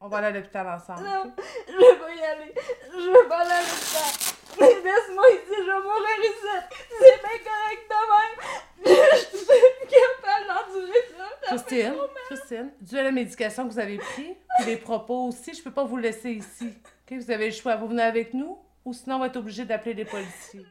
On va aller à l'hôpital ensemble. Non, je veux pas y aller. Je veux pas aller à l'hôpital. Laisse-moi ici, je vais mourir ici. C'est bien correct de même. Je suis capable d'endurer ça. Christine. Christine, dû à la médication que vous avez pris, puis les propos aussi, je peux pas vous laisser ici. Vous avez le choix, vous venez avec nous, ou sinon on va être obligé d'appeler les policiers?